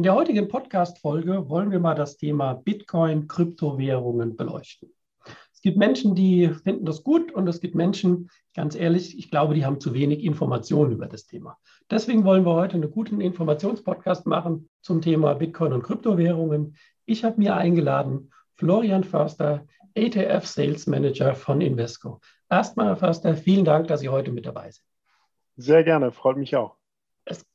In der heutigen Podcast-Folge wollen wir mal das Thema Bitcoin, Kryptowährungen beleuchten. Es gibt Menschen, die finden das gut und es gibt Menschen, ganz ehrlich, ich glaube, die haben zu wenig Informationen über das Thema. Deswegen wollen wir heute einen guten Informationspodcast machen zum Thema Bitcoin und Kryptowährungen. Ich habe mir eingeladen Florian Förster, ATF Sales Manager von Invesco. Erstmal, Herr Förster, vielen Dank, dass Sie heute mit dabei sind. Sehr gerne, freut mich auch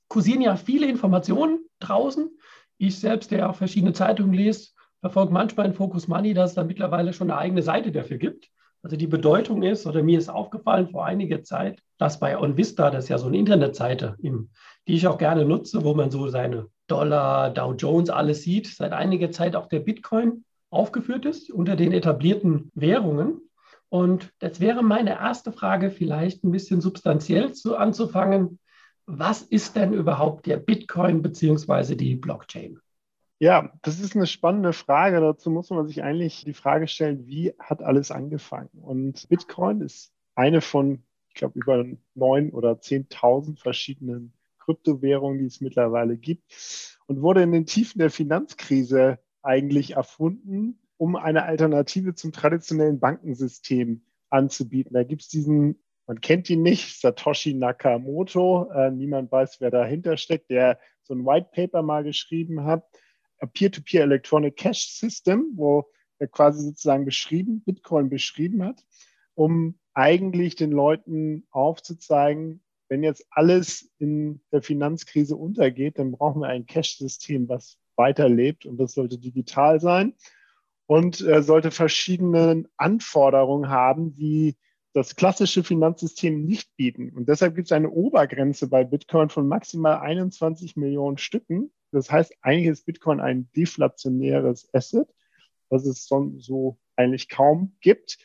kursieren ja viele Informationen draußen. Ich selbst, der auch verschiedene Zeitungen lese, verfolge manchmal in Focus Money, dass es da mittlerweile schon eine eigene Seite dafür gibt. Also die Bedeutung ist, oder mir ist aufgefallen vor einiger Zeit, dass bei OnVista, das ist ja so eine Internetseite, die ich auch gerne nutze, wo man so seine Dollar, Dow Jones, alles sieht, seit einiger Zeit auch der Bitcoin aufgeführt ist unter den etablierten Währungen. Und das wäre meine erste Frage, vielleicht ein bisschen substanziell zu, anzufangen was ist denn überhaupt der Bitcoin bzw. die Blockchain? Ja, das ist eine spannende Frage. Dazu muss man sich eigentlich die Frage stellen, wie hat alles angefangen? Und Bitcoin ist eine von, ich glaube, über neun oder 10.000 verschiedenen Kryptowährungen, die es mittlerweile gibt und wurde in den Tiefen der Finanzkrise eigentlich erfunden, um eine Alternative zum traditionellen Bankensystem anzubieten. Da gibt es diesen man kennt ihn nicht, Satoshi Nakamoto. Äh, niemand weiß, wer dahinter steckt, der so ein White Paper mal geschrieben hat. A Peer-to-Peer -Peer Electronic Cash System, wo er quasi sozusagen beschrieben, Bitcoin beschrieben hat, um eigentlich den Leuten aufzuzeigen, wenn jetzt alles in der Finanzkrise untergeht, dann brauchen wir ein Cash-System, was weiterlebt und das sollte digital sein und äh, sollte verschiedene Anforderungen haben, die das klassische Finanzsystem nicht bieten. Und deshalb gibt es eine Obergrenze bei Bitcoin von maximal 21 Millionen Stücken. Das heißt, eigentlich ist Bitcoin ein deflationäres Asset, was es so eigentlich kaum gibt,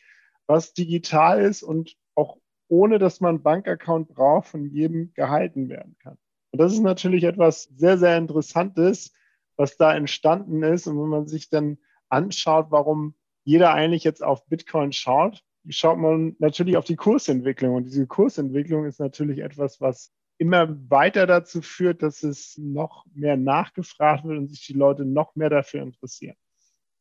was digital ist und auch ohne dass man einen Bankaccount braucht, von jedem gehalten werden kann. Und das ist natürlich etwas sehr, sehr Interessantes, was da entstanden ist. Und wenn man sich dann anschaut, warum jeder eigentlich jetzt auf Bitcoin schaut, schaut man natürlich auf die Kursentwicklung. Und diese Kursentwicklung ist natürlich etwas, was immer weiter dazu führt, dass es noch mehr nachgefragt wird und sich die Leute noch mehr dafür interessieren.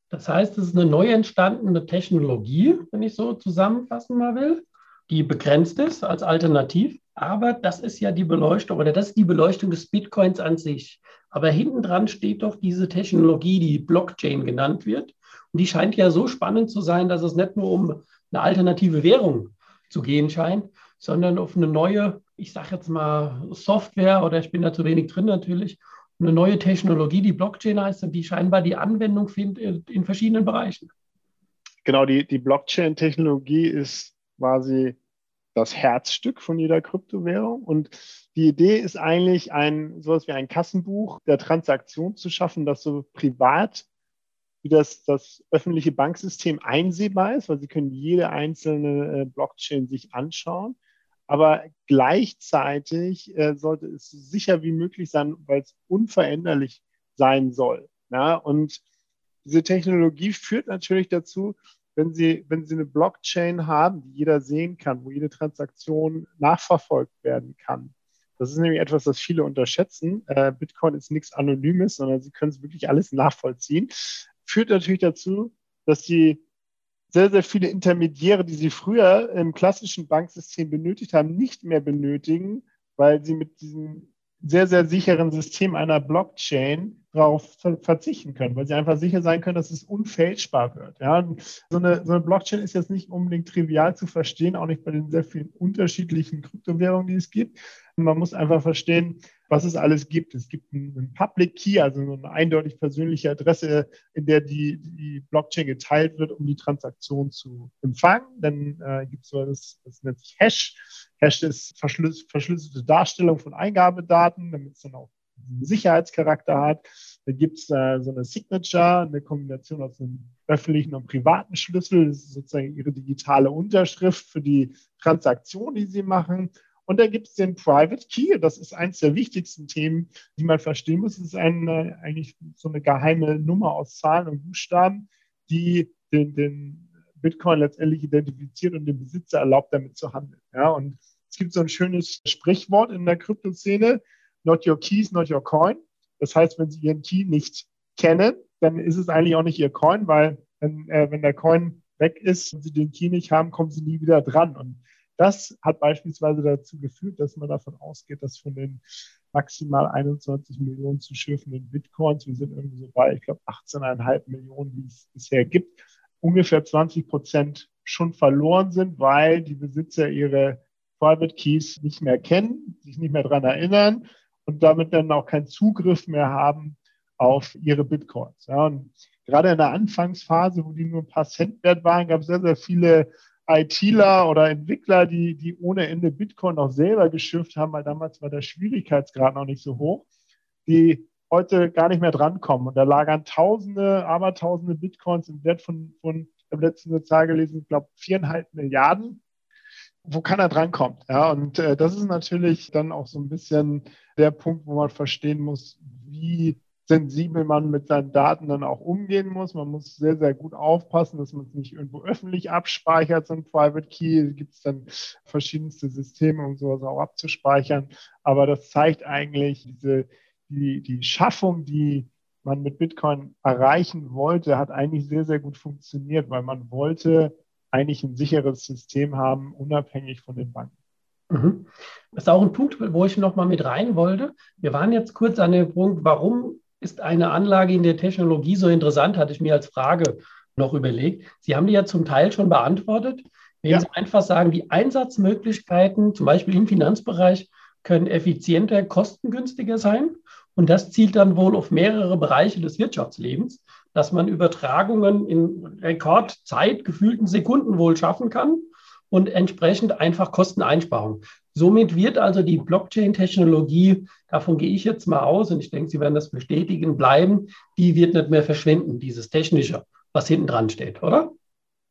Das heißt, es ist eine neu entstandene Technologie, wenn ich so zusammenfassen mal will, die begrenzt ist als Alternativ. Aber das ist ja die Beleuchtung oder das ist die Beleuchtung des Bitcoins an sich. Aber hinten dran steht doch diese Technologie, die Blockchain genannt wird. Und die scheint ja so spannend zu sein, dass es nicht nur um eine alternative Währung zu gehen scheint, sondern auf eine neue, ich sage jetzt mal Software oder ich bin da zu wenig drin natürlich, eine neue Technologie, die Blockchain heißt und die scheinbar die Anwendung findet in verschiedenen Bereichen. Genau, die, die Blockchain-Technologie ist quasi das Herzstück von jeder Kryptowährung. Und die Idee ist eigentlich, ein sowas wie ein Kassenbuch der Transaktion zu schaffen, das so privat wie das, das öffentliche Banksystem einsehbar ist, weil Sie können jede einzelne äh, Blockchain sich anschauen. Aber gleichzeitig äh, sollte es sicher wie möglich sein, weil es unveränderlich sein soll. Ja? Und diese Technologie führt natürlich dazu, wenn Sie, wenn Sie eine Blockchain haben, die jeder sehen kann, wo jede Transaktion nachverfolgt werden kann. Das ist nämlich etwas, das viele unterschätzen. Äh, Bitcoin ist nichts Anonymes, sondern Sie können es wirklich alles nachvollziehen führt natürlich dazu, dass sie sehr, sehr viele Intermediäre, die sie früher im klassischen Banksystem benötigt haben, nicht mehr benötigen, weil sie mit diesem sehr, sehr sicheren System einer Blockchain darauf verzichten können, weil sie einfach sicher sein können, dass es unfälschbar wird. Ja, so eine, so eine Blockchain ist jetzt nicht unbedingt trivial zu verstehen, auch nicht bei den sehr vielen unterschiedlichen Kryptowährungen, die es gibt. Man muss einfach verstehen, was es alles gibt. Es gibt einen Public Key, also eine eindeutig persönliche Adresse, in der die, die Blockchain geteilt wird, um die Transaktion zu empfangen. Dann äh, gibt es so das, das nennt sich Hash. Hash ist verschlüsselte Darstellung von Eingabedaten, damit es dann auch einen Sicherheitscharakter hat. Da gibt es äh, so eine Signature, eine Kombination aus einem öffentlichen und privaten Schlüssel. Das ist sozusagen ihre digitale Unterschrift für die Transaktion, die sie machen. Und da gibt es den Private Key. Das ist eines der wichtigsten Themen, die man verstehen muss. Es ist eine, eigentlich so eine geheime Nummer aus Zahlen und Buchstaben, die den, den Bitcoin letztendlich identifiziert und dem Besitzer erlaubt, damit zu handeln. Ja, und es gibt so ein schönes Sprichwort in der Kryptoszene, not your keys, not your coin. Das heißt, wenn Sie Ihren Key nicht kennen, dann ist es eigentlich auch nicht Ihr Coin, weil wenn, äh, wenn der Coin weg ist und Sie den Key nicht haben, kommen Sie nie wieder dran. Und das hat beispielsweise dazu geführt, dass man davon ausgeht, dass von den maximal 21 Millionen zu schürfenden Bitcoins, wir sind irgendwie so bei, ich glaube, 18,5 Millionen, die es bisher gibt, ungefähr 20 Prozent schon verloren sind, weil die Besitzer ihre Private Keys nicht mehr kennen, sich nicht mehr daran erinnern und damit dann auch keinen Zugriff mehr haben auf ihre Bitcoins. Ja, und gerade in der Anfangsphase, wo die nur ein paar Cent wert waren, gab es sehr, sehr viele ITler oder Entwickler, die, die ohne Ende Bitcoin auch selber geschürft haben, weil damals war der Schwierigkeitsgrad noch nicht so hoch, die heute gar nicht mehr drankommen. Und da lagern Tausende, Abertausende Bitcoins im Wert von, von ich habe letztens Zahl gelesen, ich glaube viereinhalb Milliarden, wo keiner drankommt. Ja, und äh, das ist natürlich dann auch so ein bisschen der Punkt, wo man verstehen muss, wie sensibel man mit seinen Daten dann auch umgehen muss. Man muss sehr, sehr gut aufpassen, dass man es nicht irgendwo öffentlich abspeichert, so ein Private Key. Da gibt es dann verschiedenste Systeme, um sowas auch abzuspeichern. Aber das zeigt eigentlich diese, die, die Schaffung, die man mit Bitcoin erreichen wollte, hat eigentlich sehr, sehr gut funktioniert, weil man wollte eigentlich ein sicheres System haben, unabhängig von den Banken. Mhm. Das ist auch ein Punkt, wo ich noch mal mit rein wollte. Wir waren jetzt kurz an dem Punkt, warum ist eine Anlage in der Technologie so interessant, hatte ich mir als Frage noch überlegt. Sie haben die ja zum Teil schon beantwortet. Wenn ja. Sie einfach sagen, die Einsatzmöglichkeiten, zum Beispiel im Finanzbereich, können effizienter, kostengünstiger sein. Und das zielt dann wohl auf mehrere Bereiche des Wirtschaftslebens, dass man Übertragungen in Rekordzeit, gefühlten Sekunden wohl schaffen kann und entsprechend einfach Kosteneinsparung. Somit wird also die Blockchain-Technologie, davon gehe ich jetzt mal aus, und ich denke, Sie werden das bestätigen, bleiben, die wird nicht mehr verschwinden, dieses Technische, was hinten dran steht, oder?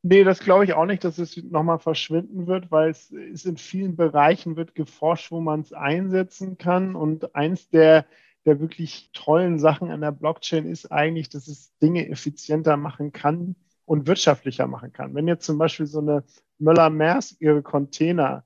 Nee, das glaube ich auch nicht, dass es nochmal verschwinden wird, weil es ist in vielen Bereichen wird geforscht, wo man es einsetzen kann. Und eins der, der wirklich tollen Sachen an der Blockchain ist eigentlich, dass es Dinge effizienter machen kann und wirtschaftlicher machen kann. Wenn jetzt zum Beispiel so eine Möller-Mers ihre Container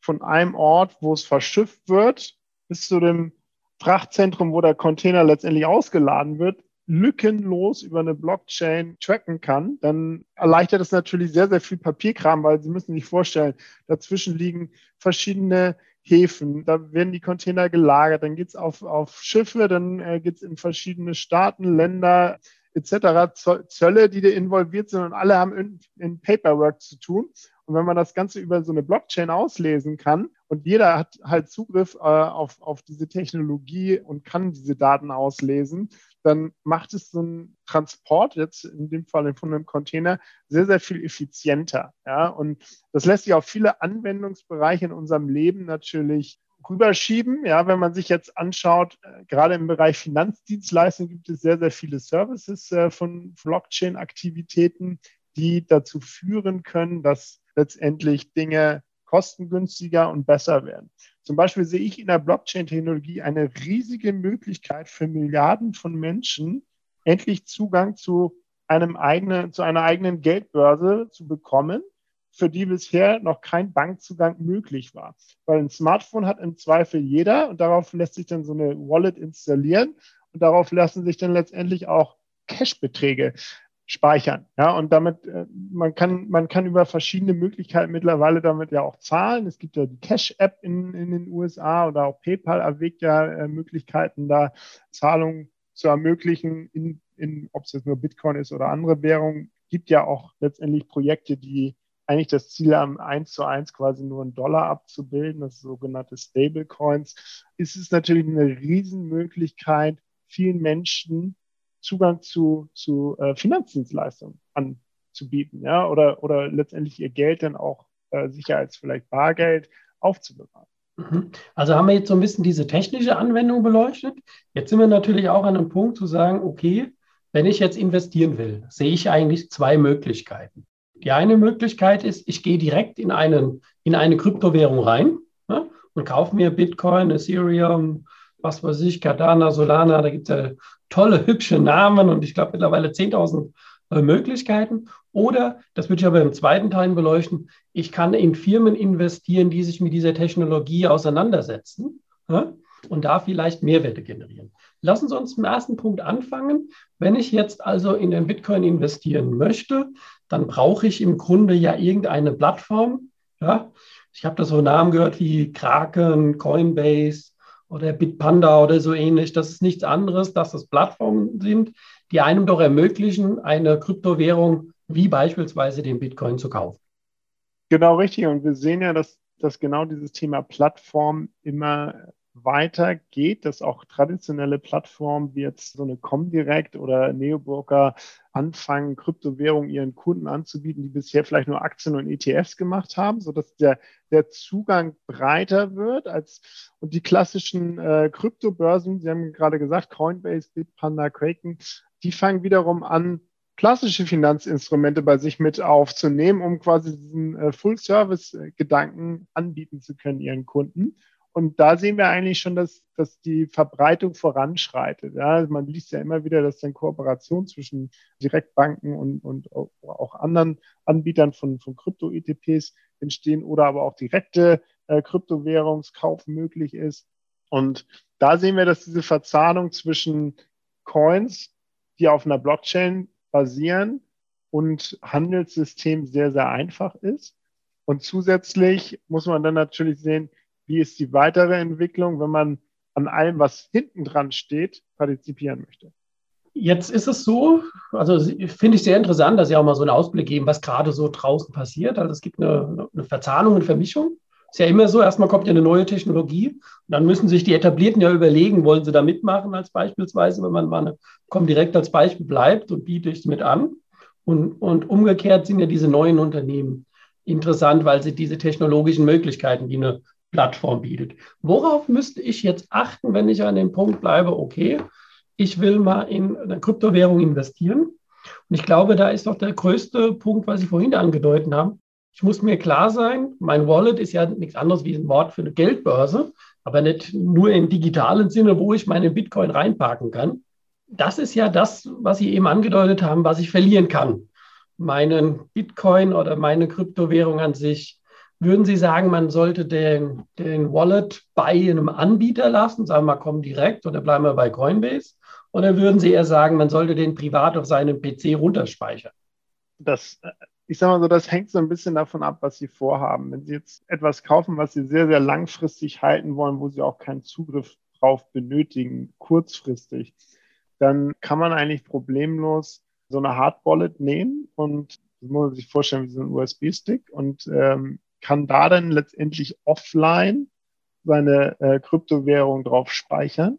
von einem Ort, wo es verschifft wird, bis zu dem Frachtzentrum, wo der Container letztendlich ausgeladen wird, lückenlos über eine Blockchain tracken kann, dann erleichtert es natürlich sehr, sehr viel Papierkram, weil Sie müssen sich vorstellen, dazwischen liegen verschiedene Häfen, da werden die Container gelagert, dann geht es auf, auf Schiffe, dann äh, geht es in verschiedene Staaten, Länder etc., Zölle, die da involviert sind und alle haben in, in Paperwork zu tun. Und wenn man das Ganze über so eine Blockchain auslesen kann und jeder hat halt Zugriff äh, auf, auf diese Technologie und kann diese Daten auslesen, dann macht es so einen Transport, jetzt in dem Fall von einem Container, sehr, sehr viel effizienter. Ja? Und das lässt sich auf viele Anwendungsbereiche in unserem Leben natürlich rüberschieben. Ja, wenn man sich jetzt anschaut, äh, gerade im Bereich Finanzdienstleistungen gibt es sehr, sehr viele Services äh, von Blockchain-Aktivitäten, die dazu führen können, dass letztendlich Dinge kostengünstiger und besser werden. Zum Beispiel sehe ich in der Blockchain-Technologie eine riesige Möglichkeit für Milliarden von Menschen, endlich Zugang zu einem eigenen, zu einer eigenen Geldbörse zu bekommen, für die bisher noch kein Bankzugang möglich war. Weil ein Smartphone hat im Zweifel jeder und darauf lässt sich dann so eine Wallet installieren und darauf lassen sich dann letztendlich auch Cash-Beträge speichern. Ja, und damit, äh, man kann, man kann über verschiedene Möglichkeiten mittlerweile damit ja auch zahlen. Es gibt ja die Cash-App in, in den USA oder auch PayPal erwägt ja äh, Möglichkeiten, da Zahlungen zu ermöglichen, in, in, ob es jetzt nur Bitcoin ist oder andere Währungen. Gibt ja auch letztendlich Projekte, die eigentlich das Ziel haben, eins zu eins quasi nur einen Dollar abzubilden, das sogenannte Stablecoins, ist es natürlich eine Riesenmöglichkeit, vielen Menschen Zugang zu, zu äh, Finanzdienstleistungen anzubieten, ja, oder, oder letztendlich ihr Geld dann auch äh, sicher als vielleicht Bargeld aufzubewahren. Mhm. Also haben wir jetzt so ein bisschen diese technische Anwendung beleuchtet. Jetzt sind wir natürlich auch an einem Punkt zu sagen, okay, wenn ich jetzt investieren will, sehe ich eigentlich zwei Möglichkeiten. Die eine Möglichkeit ist, ich gehe direkt in, einen, in eine Kryptowährung rein ne, und kaufe mir Bitcoin, Ethereum, was weiß ich, Cardano, Solana, da gibt es ja tolle, hübsche Namen und ich glaube mittlerweile 10.000 äh, Möglichkeiten. Oder, das würde ich aber im zweiten Teil beleuchten, ich kann in Firmen investieren, die sich mit dieser Technologie auseinandersetzen ja, und da vielleicht Mehrwerte generieren. Lassen Sie uns im ersten Punkt anfangen. Wenn ich jetzt also in den Bitcoin investieren möchte, dann brauche ich im Grunde ja irgendeine Plattform. Ja? Ich habe da so Namen gehört wie Kraken, Coinbase oder Bitpanda oder so ähnlich. Das ist nichts anderes, dass das Plattformen sind, die einem doch ermöglichen, eine Kryptowährung wie beispielsweise den Bitcoin zu kaufen. Genau richtig. Und wir sehen ja, dass, dass genau dieses Thema Plattform immer weitergeht, dass auch traditionelle Plattformen wie jetzt so eine Comdirect oder Neobroker anfangen, Kryptowährungen ihren Kunden anzubieten, die bisher vielleicht nur Aktien und ETFs gemacht haben, sodass der, der Zugang breiter wird als und die klassischen äh, Kryptobörsen, Sie haben gerade gesagt, Coinbase, Bitpanda, Kraken, die fangen wiederum an, klassische Finanzinstrumente bei sich mit aufzunehmen, um quasi diesen äh, Full-Service-Gedanken anbieten zu können ihren Kunden. Und da sehen wir eigentlich schon, dass, dass die Verbreitung voranschreitet. Ja, man liest ja immer wieder, dass dann Kooperation zwischen Direktbanken und, und auch anderen Anbietern von, von Krypto-ETPs entstehen oder aber auch direkte äh, Kryptowährungskauf möglich ist. Und da sehen wir, dass diese Verzahnung zwischen Coins, die auf einer Blockchain basieren und Handelssystem sehr, sehr einfach ist. Und zusätzlich muss man dann natürlich sehen, wie ist die weitere Entwicklung, wenn man an allem, was hinten dran steht, partizipieren möchte. Jetzt ist es so, also finde ich sehr interessant, dass Sie auch mal so einen Ausblick geben, was gerade so draußen passiert. Also es gibt eine, eine Verzahnung und Vermischung. Ist ja immer so, erstmal kommt ja eine neue Technologie und dann müssen sich die Etablierten ja überlegen, wollen sie da mitmachen als beispielsweise, wenn man mal eine, direkt als Beispiel bleibt und bietet es mit an. Und, und umgekehrt sind ja diese neuen Unternehmen interessant, weil sie diese technologischen Möglichkeiten, die eine Plattform bietet. Worauf müsste ich jetzt achten, wenn ich an dem Punkt bleibe, okay, ich will mal in eine Kryptowährung investieren? Und ich glaube, da ist doch der größte Punkt, was Sie vorhin angedeutet haben. Ich muss mir klar sein, mein Wallet ist ja nichts anderes wie ein Wort für eine Geldbörse, aber nicht nur im digitalen Sinne, wo ich meine Bitcoin reinparken kann. Das ist ja das, was Sie eben angedeutet haben, was ich verlieren kann. Meinen Bitcoin oder meine Kryptowährung an sich würden Sie sagen, man sollte den, den Wallet bei einem Anbieter lassen, sagen wir mal, komm direkt oder bleiben wir bei Coinbase? Oder würden Sie eher sagen, man sollte den privat auf seinem PC runterspeichern? Das, ich sage mal so, das hängt so ein bisschen davon ab, was Sie vorhaben. Wenn Sie jetzt etwas kaufen, was Sie sehr, sehr langfristig halten wollen, wo Sie auch keinen Zugriff drauf benötigen, kurzfristig, dann kann man eigentlich problemlos so eine Hard Wallet nehmen und das muss man sich vorstellen wie so ein USB-Stick und ähm, kann da dann letztendlich offline seine äh, Kryptowährung drauf speichern.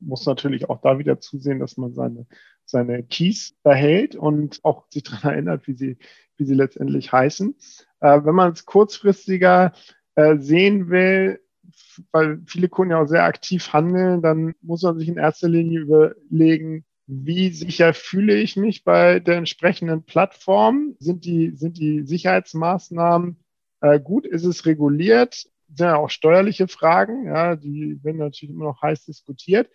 Muss natürlich auch da wieder zusehen, dass man seine, seine Keys behält und auch sich daran erinnert, wie sie, wie sie letztendlich heißen. Äh, wenn man es kurzfristiger äh, sehen will, weil viele Kunden ja auch sehr aktiv handeln, dann muss man sich in erster Linie überlegen, wie sicher fühle ich mich bei der entsprechenden Plattform? Sind die, sind die Sicherheitsmaßnahmen äh, gut, ist es reguliert? Sind ja auch steuerliche Fragen, ja, die werden natürlich immer noch heiß diskutiert.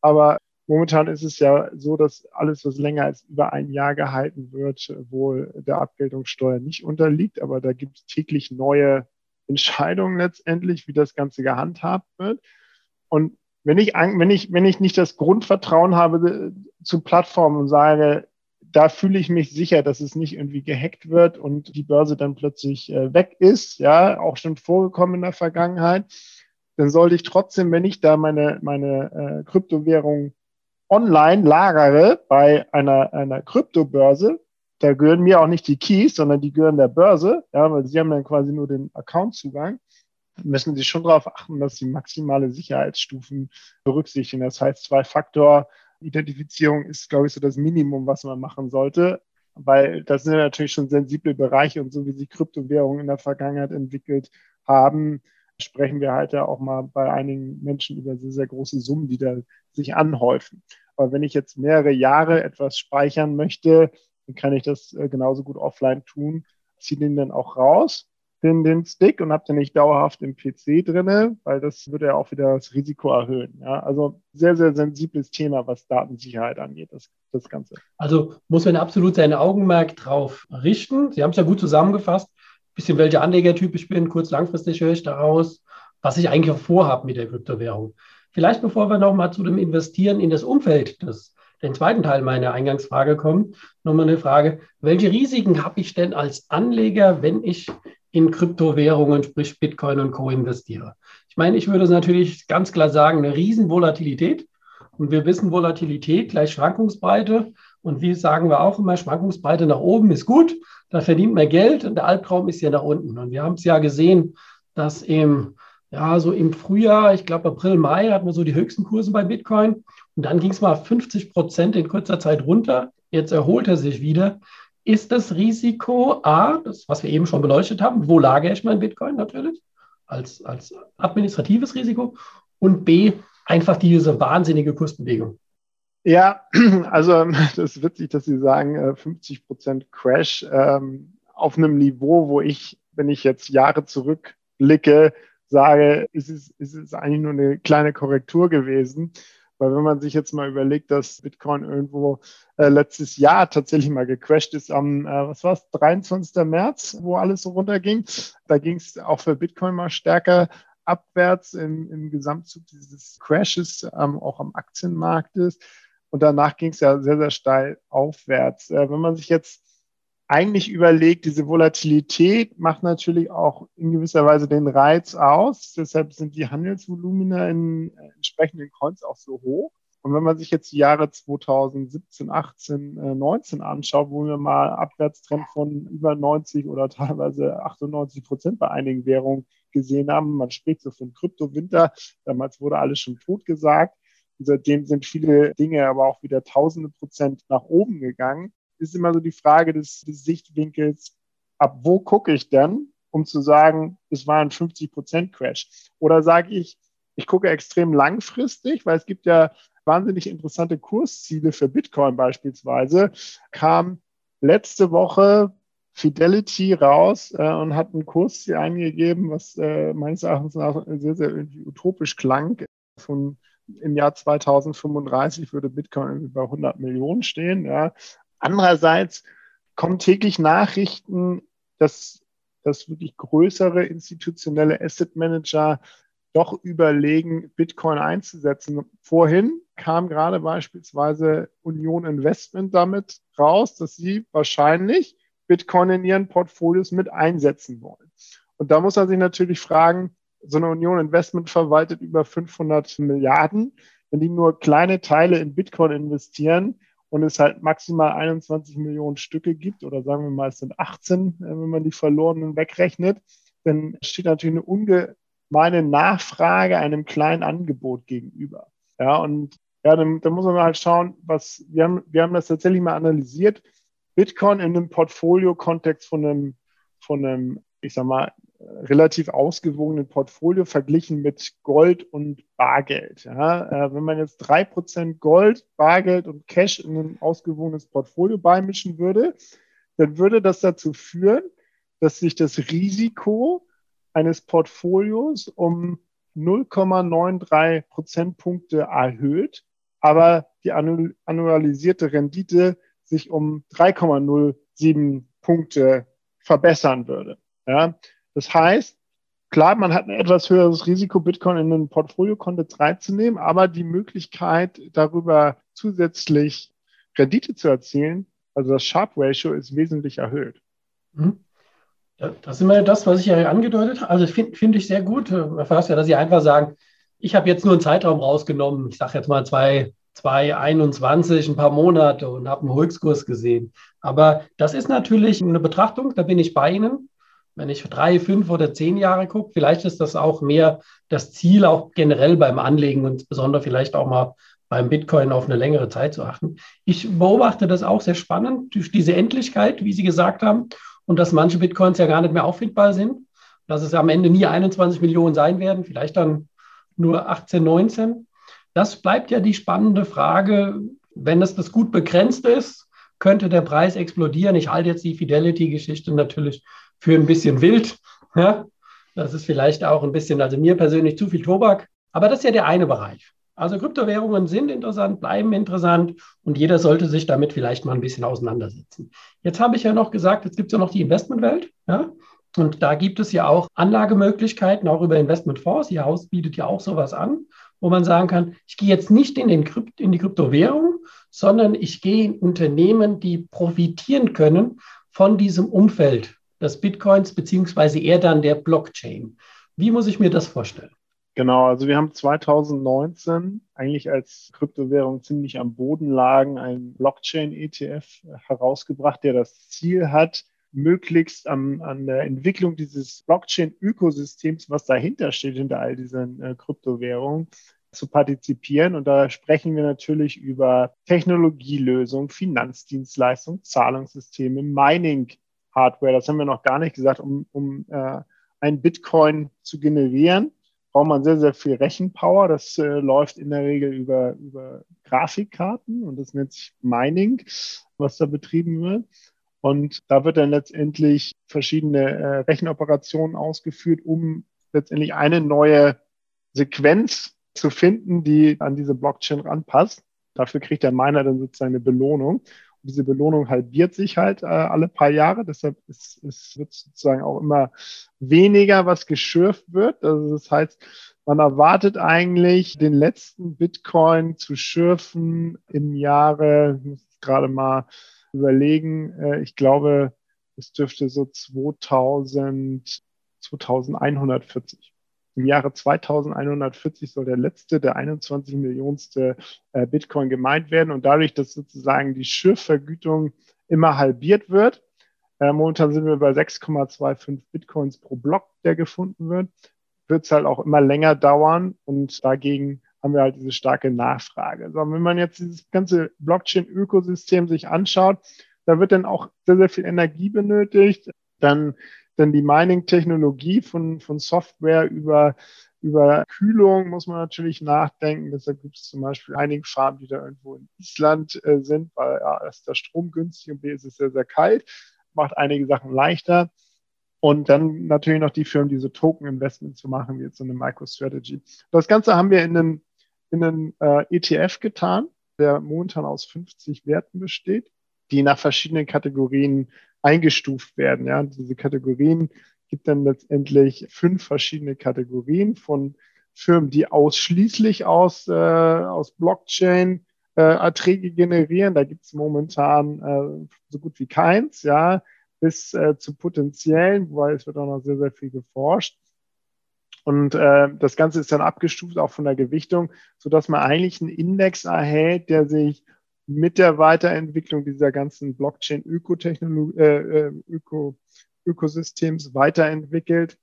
Aber momentan ist es ja so, dass alles, was länger als über ein Jahr gehalten wird, wohl der Abgeltungssteuer nicht unterliegt. Aber da gibt es täglich neue Entscheidungen letztendlich, wie das Ganze gehandhabt wird. Und wenn ich, wenn ich, wenn ich nicht das Grundvertrauen habe äh, zu Plattformen und sage, da fühle ich mich sicher, dass es nicht irgendwie gehackt wird und die Börse dann plötzlich äh, weg ist, ja, auch schon vorgekommen in der Vergangenheit, dann sollte ich trotzdem, wenn ich da meine, meine äh, Kryptowährung online lagere bei einer, einer Kryptobörse, da gehören mir auch nicht die Keys, sondern die gehören der Börse, ja, weil sie haben dann quasi nur den Accountzugang müssen Sie schon darauf achten, dass Sie maximale Sicherheitsstufen berücksichtigen. Das heißt, Zwei-Faktor Identifizierung ist, glaube ich, so das Minimum, was man machen sollte, weil das sind natürlich schon sensible Bereiche und so wie sich Kryptowährungen in der Vergangenheit entwickelt haben, sprechen wir halt ja auch mal bei einigen Menschen über sehr, sehr große Summen, die da sich anhäufen. Aber wenn ich jetzt mehrere Jahre etwas speichern möchte, dann kann ich das äh, genauso gut offline tun, ziehe den dann auch raus, den, den Stick und habe den nicht dauerhaft im PC drinne, weil das würde ja auch wieder das Risiko erhöhen. Ja, also sehr, sehr sensibles Thema, was Datensicherheit angeht, das, das Ganze. Also muss man absolut sein Augenmerk drauf richten. Sie haben es ja gut zusammengefasst. Bisschen welcher Anlegertyp ich bin, kurz langfristig höre ich daraus, was ich eigentlich auch vorhabe mit der Kryptowährung. Vielleicht bevor wir nochmal zu dem Investieren in das Umfeld des den zweiten Teil meiner Eingangsfrage kommen, nochmal eine Frage. Welche Risiken habe ich denn als Anleger, wenn ich in Kryptowährungen, sprich Bitcoin und Co. investiere? Ich meine, ich würde natürlich ganz klar sagen, eine Riesenvolatilität. Und wir wissen, Volatilität gleich Schwankungsbreite. Und wie sagen wir auch immer, Schwankungsbreite nach oben ist gut, da verdient man Geld und der Albtraum ist ja nach unten. Und wir haben es ja gesehen, dass im, ja, so im Frühjahr, ich glaube April, Mai, hatten wir so die höchsten Kurse bei Bitcoin. Und dann ging es mal 50 Prozent in kurzer Zeit runter. Jetzt erholt er sich wieder. Ist das Risiko A, das, was wir eben schon beleuchtet haben, wo lagere ich mein Bitcoin natürlich, als, als administratives Risiko? Und B, einfach diese wahnsinnige Kursbewegung? Ja, also das ist witzig, dass Sie sagen, 50 äh, Prozent Crash ähm, auf einem Niveau, wo ich, wenn ich jetzt Jahre zurückblicke, sage, ist es, ist es eigentlich nur eine kleine Korrektur gewesen. Weil wenn man sich jetzt mal überlegt, dass Bitcoin irgendwo äh, letztes Jahr tatsächlich mal gecrashed ist am, äh, was war es, 23. März, wo alles so runterging, da ging es auch für Bitcoin mal stärker abwärts im, im Gesamtzug dieses Crashes, ähm, auch am Aktienmarkt ist. Und danach ging es ja sehr, sehr steil aufwärts. Äh, wenn man sich jetzt eigentlich überlegt, diese Volatilität macht natürlich auch in gewisser Weise den Reiz aus. Deshalb sind die Handelsvolumina in entsprechenden Coins auch so hoch. Und wenn man sich jetzt die Jahre 2017, 18, 19 anschaut, wo wir mal Abwärtstrend von über 90 oder teilweise 98 Prozent bei einigen Währungen gesehen haben, man spricht so von Kryptowinter. Damals wurde alles schon tot gesagt. Und seitdem sind viele Dinge aber auch wieder tausende Prozent nach oben gegangen ist immer so die Frage des, des Sichtwinkels, ab wo gucke ich denn, um zu sagen, es war ein 50% Crash? Oder sage ich, ich gucke extrem langfristig, weil es gibt ja wahnsinnig interessante Kursziele für Bitcoin beispielsweise, kam letzte Woche Fidelity raus äh, und hat ein Kursziel eingegeben, was äh, meines Erachtens nach sehr, sehr irgendwie utopisch klang. Von im Jahr 2035 würde Bitcoin bei 100 Millionen stehen. Ja. Andererseits kommen täglich Nachrichten, dass, dass wirklich größere institutionelle Asset Manager doch überlegen, Bitcoin einzusetzen. Vorhin kam gerade beispielsweise Union Investment damit raus, dass sie wahrscheinlich Bitcoin in ihren Portfolios mit einsetzen wollen. Und da muss man sich natürlich fragen, so eine Union Investment verwaltet über 500 Milliarden. Wenn die nur kleine Teile in Bitcoin investieren, und es halt maximal 21 Millionen Stücke gibt, oder sagen wir mal, es sind 18, äh, wenn man die verlorenen wegrechnet, dann steht natürlich eine ungemeine Nachfrage einem kleinen Angebot gegenüber. Ja, und ja, dann, dann muss man halt schauen, was, wir haben, wir haben das tatsächlich mal analysiert. Bitcoin in einem Portfolio-Kontext von einem, von einem, ich sag mal, relativ ausgewogenen Portfolio verglichen mit Gold und Bargeld. Ja, äh, wenn man jetzt drei Prozent Gold, Bargeld und Cash in ein ausgewogenes Portfolio beimischen würde, dann würde das dazu führen, dass sich das Risiko eines Portfolios um 0,93 Prozentpunkte erhöht, aber die annualisierte Rendite sich um 3,07 Punkte verbessern würde. Ja, das heißt, klar, man hat ein etwas höheres Risiko, Bitcoin in ein Portfolio-Konto reinzunehmen, aber die Möglichkeit, darüber zusätzlich Rendite zu erzielen, also das Sharp Ratio, ist wesentlich erhöht. Mhm. Das ist immer das, was ich ja angedeutet habe. Also finde find ich sehr gut. Fast ja, dass Sie einfach sagen, ich habe jetzt nur einen Zeitraum rausgenommen. Ich sage jetzt mal zwei, 2021, ein paar Monate und habe einen Höchstkurs gesehen. Aber das ist natürlich eine Betrachtung, da bin ich bei Ihnen wenn ich drei, fünf oder zehn Jahre gucke, vielleicht ist das auch mehr das Ziel, auch generell beim Anlegen und insbesondere vielleicht auch mal beim Bitcoin auf eine längere Zeit zu achten. Ich beobachte das auch sehr spannend durch diese Endlichkeit, wie Sie gesagt haben, und dass manche Bitcoins ja gar nicht mehr auffindbar sind. dass es am Ende nie 21 Millionen sein werden, vielleicht dann nur 18, 19. Das bleibt ja die spannende Frage. Wenn es das gut begrenzt ist, könnte der Preis explodieren. Ich halte jetzt die Fidelity-Geschichte natürlich für ein bisschen wild. Ja, das ist vielleicht auch ein bisschen, also mir persönlich zu viel Tobak. Aber das ist ja der eine Bereich. Also Kryptowährungen sind interessant, bleiben interessant und jeder sollte sich damit vielleicht mal ein bisschen auseinandersetzen. Jetzt habe ich ja noch gesagt, jetzt gibt es ja noch die Investmentwelt. Ja? Und da gibt es ja auch Anlagemöglichkeiten, auch über Investmentfonds. Ihr Haus bietet ja auch sowas an, wo man sagen kann, ich gehe jetzt nicht in, den Krypt in die Kryptowährung, sondern ich gehe in Unternehmen, die profitieren können von diesem Umfeld des Bitcoins, beziehungsweise eher dann der Blockchain. Wie muss ich mir das vorstellen? Genau, also wir haben 2019 eigentlich als Kryptowährung ziemlich am Boden lagen einen Blockchain-ETF herausgebracht, der das Ziel hat, möglichst am, an der Entwicklung dieses Blockchain-Ökosystems, was dahinter steht, hinter all diesen äh, Kryptowährungen, zu partizipieren. Und da sprechen wir natürlich über Technologielösungen, Finanzdienstleistungen, Zahlungssysteme, Mining-Hardware. Das haben wir noch gar nicht gesagt, um, um äh, ein Bitcoin zu generieren braucht man sehr, sehr viel Rechenpower. Das äh, läuft in der Regel über, über Grafikkarten und das nennt sich Mining, was da betrieben wird. Und da wird dann letztendlich verschiedene äh, Rechenoperationen ausgeführt, um letztendlich eine neue Sequenz zu finden, die an diese Blockchain ranpasst. Dafür kriegt der Miner dann sozusagen eine Belohnung. Diese Belohnung halbiert sich halt äh, alle paar Jahre. Deshalb ist, ist, wird sozusagen auch immer weniger, was geschürft wird. Also das heißt, man erwartet eigentlich den letzten Bitcoin zu schürfen im Jahre, ich muss gerade mal überlegen. Äh, ich glaube, es dürfte so 2000, 2140. Im Jahre 2140 soll der letzte, der 21 Millionste äh, Bitcoin gemeint werden. Und dadurch, dass sozusagen die Schiffvergütung immer halbiert wird, äh, momentan sind wir bei 6,25 Bitcoins pro Block, der gefunden wird, wird es halt auch immer länger dauern. Und dagegen haben wir halt diese starke Nachfrage. Also wenn man jetzt dieses ganze Blockchain-Ökosystem sich anschaut, da wird dann auch sehr, sehr viel Energie benötigt. Dann, dann die Mining-Technologie von, von Software über, über Kühlung muss man natürlich nachdenken. Deshalb gibt es zum Beispiel einige Farben, die da irgendwo in Island äh, sind, weil A, ist der Strom günstig und B, ist es sehr, sehr kalt. Macht einige Sachen leichter. Und dann natürlich noch die Firmen, die so Token-Investment zu machen, wie jetzt so eine MicroStrategy. Das Ganze haben wir in einem in einen äh, ETF getan, der momentan aus 50 Werten besteht, die nach verschiedenen Kategorien eingestuft werden. Ja, diese Kategorien gibt dann letztendlich fünf verschiedene Kategorien von Firmen, die ausschließlich aus, äh, aus Blockchain äh, Erträge generieren. Da gibt es momentan äh, so gut wie keins, ja, bis äh, zu potenziellen, weil es wird auch noch sehr, sehr viel geforscht. Und äh, das Ganze ist dann abgestuft auch von der Gewichtung, sodass man eigentlich einen Index erhält, der sich mit der Weiterentwicklung dieser ganzen Blockchain-Ökotechnologie, äh, äh, Öko, Ökosystems weiterentwickelt.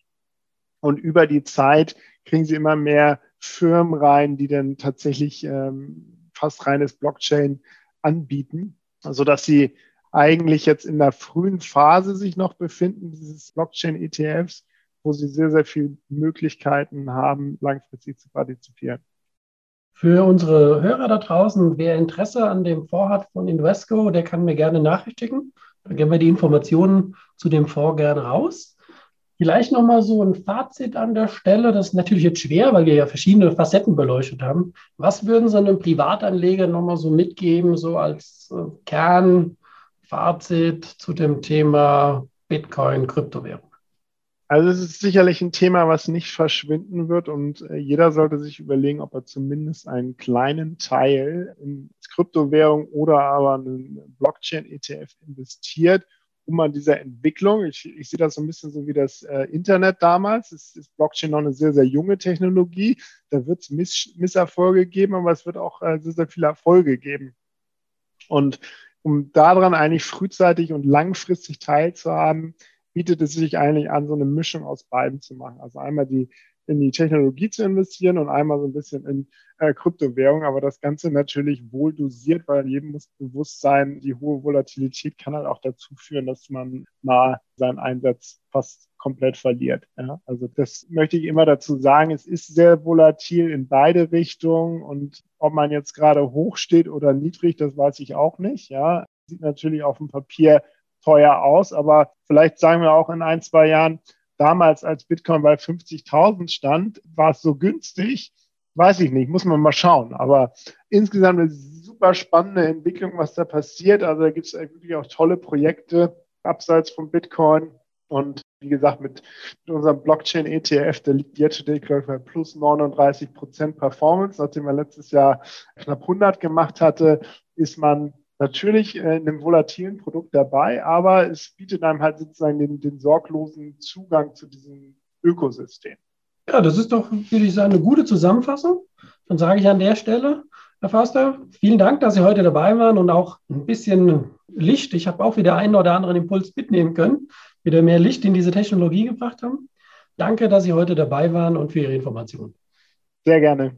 Und über die Zeit kriegen sie immer mehr Firmen rein, die dann tatsächlich ähm, fast reines Blockchain anbieten, sodass sie eigentlich jetzt in der frühen Phase sich noch befinden, dieses Blockchain-ETFs, wo sie sehr, sehr viele Möglichkeiten haben, langfristig zu partizipieren. Für unsere Hörer da draußen, wer Interesse an dem Fonds hat von Invesco, der kann mir gerne Nachricht schicken. Dann geben wir die Informationen zu dem Fonds gerne raus. Vielleicht nochmal so ein Fazit an der Stelle. Das ist natürlich jetzt schwer, weil wir ja verschiedene Facetten beleuchtet haben. Was würden Sie einem Privatanleger nochmal so mitgeben, so als äh, Kernfazit zu dem Thema Bitcoin, Kryptowährung? Also es ist sicherlich ein Thema, was nicht verschwinden wird und äh, jeder sollte sich überlegen, ob er zumindest einen kleinen Teil in Kryptowährung oder aber einen Blockchain-ETF investiert, um an dieser Entwicklung, ich, ich sehe das so ein bisschen so wie das äh, Internet damals, es ist Blockchain noch eine sehr, sehr junge Technologie, da wird es Miss Misserfolge geben, aber es wird auch äh, sehr, sehr viele Erfolge geben. Und um daran eigentlich frühzeitig und langfristig teilzuhaben, bietet es sich eigentlich an, so eine Mischung aus beiden zu machen. Also einmal die, in die Technologie zu investieren und einmal so ein bisschen in äh, Kryptowährung, aber das Ganze natürlich wohl dosiert, weil jedem muss bewusst sein, die hohe Volatilität kann halt auch dazu führen, dass man mal seinen Einsatz fast komplett verliert. Ja? Also das möchte ich immer dazu sagen. Es ist sehr volatil in beide Richtungen und ob man jetzt gerade hoch steht oder niedrig, das weiß ich auch nicht. Ja, sieht natürlich auf dem Papier teuer aus, aber vielleicht sagen wir auch in ein, zwei Jahren, damals als Bitcoin bei 50.000 stand, war es so günstig, weiß ich nicht, muss man mal schauen. Aber insgesamt eine super spannende Entwicklung, was da passiert. Also da gibt es wirklich auch tolle Projekte abseits von Bitcoin. Und wie gesagt, mit, mit unserem Blockchain-ETF, der liegt jetzt today, glaube ich, bei plus 39 Prozent Performance. Nachdem er letztes Jahr knapp 100 gemacht hatte, ist man natürlich äh, in einem volatilen Produkt dabei, aber es bietet einem halt sozusagen den, den sorglosen Zugang zu diesem Ökosystem. Ja, das ist doch, würde ich sagen, eine gute Zusammenfassung. Dann sage ich an der Stelle, Herr Förster, vielen Dank, dass Sie heute dabei waren und auch ein bisschen Licht. Ich habe auch wieder einen oder anderen Impuls mitnehmen können, wieder mehr Licht in diese Technologie gebracht haben. Danke, dass Sie heute dabei waren und für Ihre Informationen. Sehr gerne.